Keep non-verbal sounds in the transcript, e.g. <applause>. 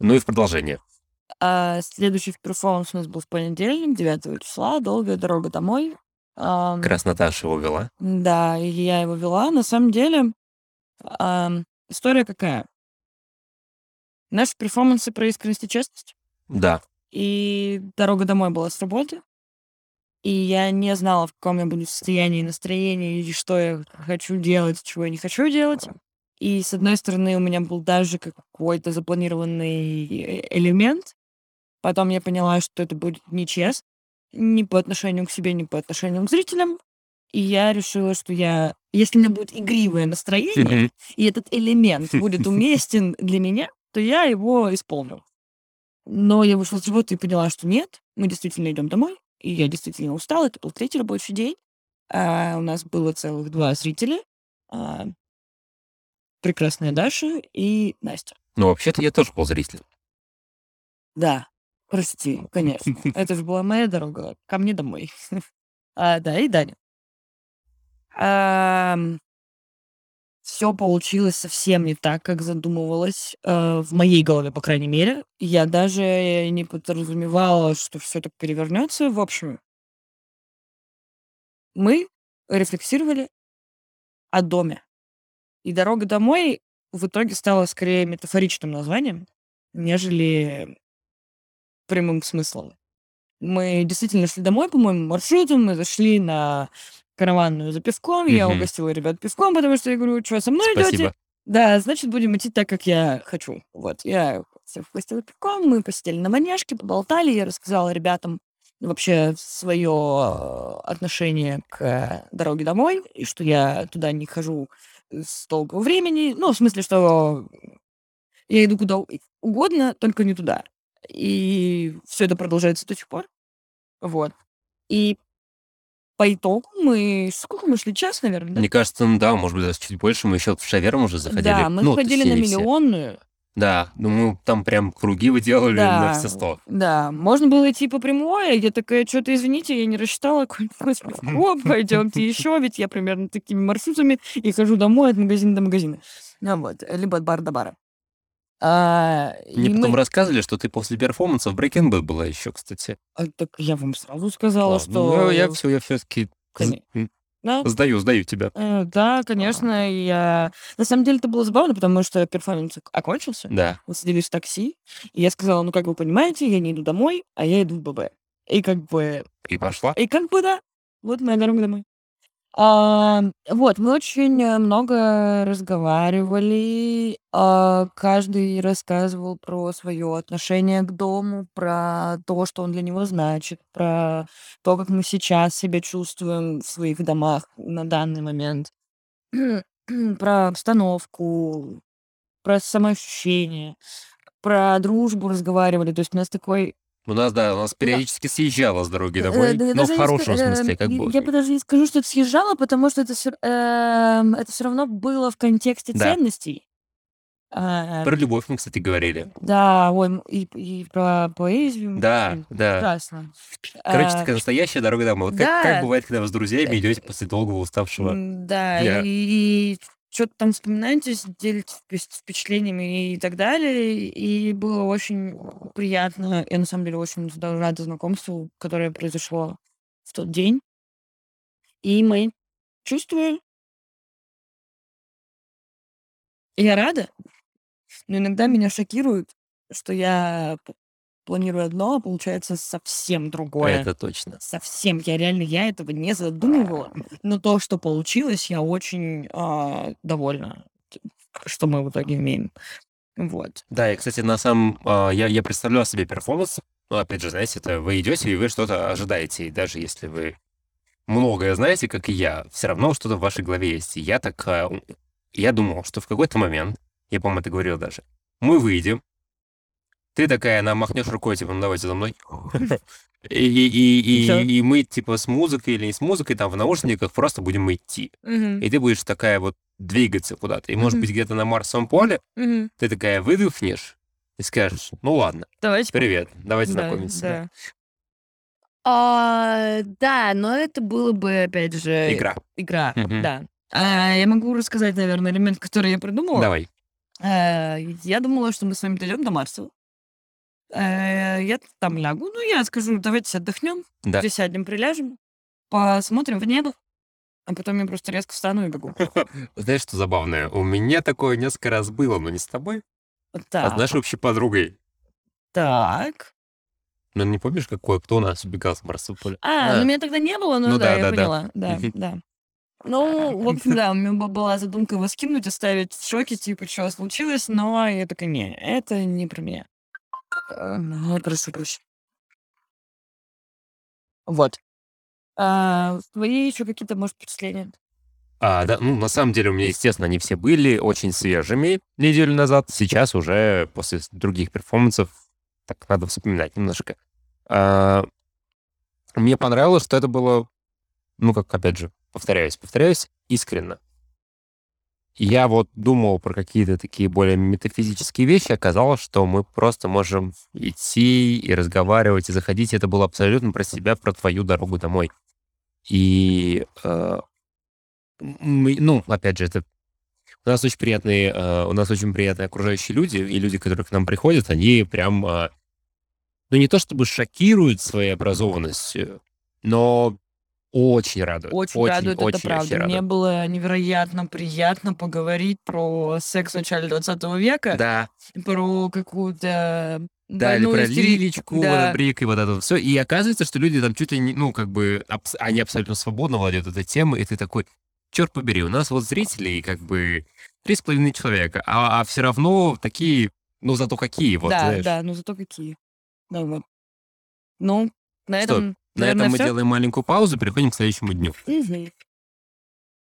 Ну и в продолжение. А следующий перформанс у нас был в понедельник, 9 числа. Долгая дорога домой. Как раз Наташа его вела. Да, и я его вела. На самом деле, ам, история какая? Наши перформансы про искренность и честность. Да. И дорога домой была с работы. И я не знала, в каком я буду состоянии, настроении, и что я хочу делать, чего я не хочу делать. И, с одной стороны, у меня был даже какой-то запланированный э, элемент. Потом я поняла, что это будет нечестно ни по отношению к себе, ни по отношению к зрителям. И я решила, что я... Если у меня будет игривое настроение, и этот элемент будет <laughs> уместен для меня, то я его исполню. Но я вышла с работы и поняла, что нет, мы действительно идем домой, и я действительно устала. Это был третий рабочий день. А у нас было целых два зрителя. А, прекрасная Даша и Настя. Ну, вообще-то я тоже был зрителем. Да, прости, конечно. <laughs> Это же была моя дорога ко мне домой. <laughs> А, да, и Даня. все получилось совсем не так, как задумывалось, э, в моей голове, по крайней мере. Я даже не подразумевала, что все так перевернется. В общем, мы рефлексировали о доме. И дорога домой в итоге стала скорее метафоричным названием, нежели прямым смыслом. Мы действительно шли домой, по-моему, маршрутом, мы зашли на караванную за пивком, я Мгм. угостила ребят пивком, потому что я говорю, что со мной идете? Спасибо. Да, значит, будем идти так, как я хочу. Вот, я всех угостила пивком, мы посидели на манежке, поболтали, я рассказала ребятам вообще свое отношение к дороге домой, и что я туда не хожу с долгого времени. Ну, в смысле, что я иду куда угодно, только не туда. И все это продолжается до сих пор. Вот. И по итогу мы... Сколько мы шли? Час, наверное, да? Мне кажется, ну да, может быть, даже чуть больше. Мы еще в шаверм уже заходили. Да, мы ну, ходили на тусили все. Да, ну мы там прям круги вы делали на Да, все сто. да. Можно было идти по прямой, а я такая, что-то извините, я не рассчитала пивко, <laughs> <laughs> пойдемте еще, ведь я примерно такими маршрутами и хожу домой от магазина до магазина. Ну вот, либо от бара до бара. А, Мне потом мы... рассказывали, что ты после перформанса в Bad была еще, кстати. А, так я вам сразу сказала, Ладно, ну, я что... все, я все-таки Коне- Да, сдаю, сдаю тебя. э, да, конечно, я... На самом деле это было забавно, потому что перформанс ок- окончился. Да. Мы сидели в такси, и я сказала, ну, как вы понимаете, я не иду домой, а я иду в ББ. И как бы... И пошла. И как бы, да, вот моя дорога домой. А, вот, мы очень э, много разговаривали, а, каждый рассказывал про свое отношение к дому, про то, что он для него значит, про то, как мы сейчас себя чувствуем в своих домах на данный момент, <clears throat> про обстановку, про самоощущение, про дружбу разговаривали. То есть у нас такой У нас, да, у нас периодически съезжала с дороги Э, домой, да я но в даже не хорошем ска- э, смысле, как я- бы. Я бы даже не скажу, что это съезжало, потому что это все, это все равно было в контексте Да. ценностей. А, Про любовь мы, кстати, говорили. да, ой, и, и про поэзию. Да, м, да. Прекрасно. Короче, А, такая настоящая дорога домой. Вот как, как да, бывает, когда вы с друзьями идете после долгого уставшего да, дня. и, что-то там вспоминаете, делитесь впе- впечатлениями и так далее. И было очень приятно. Я на самом деле очень рада знакомству, которое произошло в тот день. И мои чувства Я рада, но иногда меня шокирует, что я планирую одно, а получается совсем другое. Это точно. Совсем. Я реально, я этого не задумывала. Но то, что получилось, я очень а, довольна, что мы в итоге имеем. Вот. Да, я, кстати, на самом... а, Я, я представлял себе перформанс. Ну, опять же, знаете, это вы идете, и вы что-то ожидаете. И даже если вы многое знаете, как и я, все равно что-то в вашей голове есть. И я так... м, Я думал, что в какой-то момент, я, по-моему, это говорил даже, мы выйдем, ты такая, она махнешь рукой, типа, ну давайте за мной. <laughs> И, и, и, И мы, типа, с музыкой или не с музыкой, там, в наушниках просто будем идти. И ты будешь такая вот двигаться куда-то. И, может быть, где-то на Марсовом поле ты такая выдохнешь и скажешь, ну ладно, Давайте. привет, давайте Да, знакомиться. да». да. А, да, но это было бы, опять же, Игра. игра, Мгм. да. А, я могу рассказать, наверное, элемент, который я придумала. Давай. А, я думала, что мы с вами дойдем до Марса. Э, я там лягу. Ну, я скажу, давайте отдохнем, Да. присядем, приляжем, посмотрим в небо. А потом я просто резко встану и бегу. <laughs> Знаешь, что забавное? У меня такое несколько раз было, но не с тобой, а с Так, нашей общей подругой. так. Ну, не помнишь, какой, кто у нас убегал с Марсуполя? А, ну меня тогда не было, но Ну да, да, я да, да. поняла. Да, Мгм. да. Ну, в общем, да, у меня была задумка его скинуть, оставить в шоке, типа, что случилось, но я такая, не, это не про меня. Э, Ну, прошу прощения. Вот. А, твои еще какие-то, может, впечатления? А, да, ну, на самом деле, у меня, естественно, они все были очень свежими неделю назад. Сейчас уже после других перформансов, так надо вспоминать немножко. А, мне понравилось, что это было, ну, как, опять же, повторяюсь, повторяюсь, искренно. Я вот думал про какие-то такие более метафизические вещи, оказалось, что мы просто можем идти и разговаривать, и заходить. Это было абсолютно про себя, про твою дорогу домой. И э, ну, опять же, это у нас очень приятные, э, у нас очень приятные окружающие люди, и люди, которые к нам приходят, они прям, э, ну, не то чтобы шокируют своей образованностью, но очень радуют. Очень, радует, это очень, правда. очень Мне радуют. было невероятно приятно поговорить про секс в начале 20 века, Да, про какую-то да, или больную про вот да. брик и вот это все. И оказывается, что люди там чуть ли не, ну, как бы, абс- они абсолютно свободно владеют этой темой, и ты такой, черт побери, у нас вот зрителей как бы три с половиной человека, а, все равно такие, ну, зато какие, вот, да, знаешь. да, ну зато какие. Да, вот. Ну, на Что, этом, На наверное, этом мы всё. делаем маленькую паузу, переходим к следующему дню. Мгм.